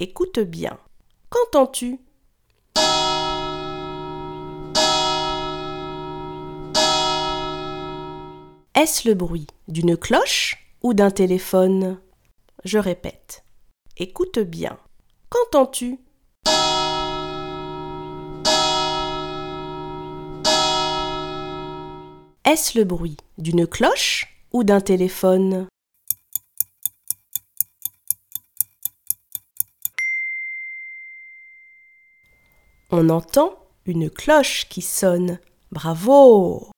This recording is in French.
Écoute bien. Qu'entends-tu? Est-ce le bruit d'une cloche ou d'un téléphone? Je répète. Écoute bien. Qu'entends-tu? Est-ce le bruit d'une cloche ou d'un téléphone? On entend une cloche qui sonne. Bravo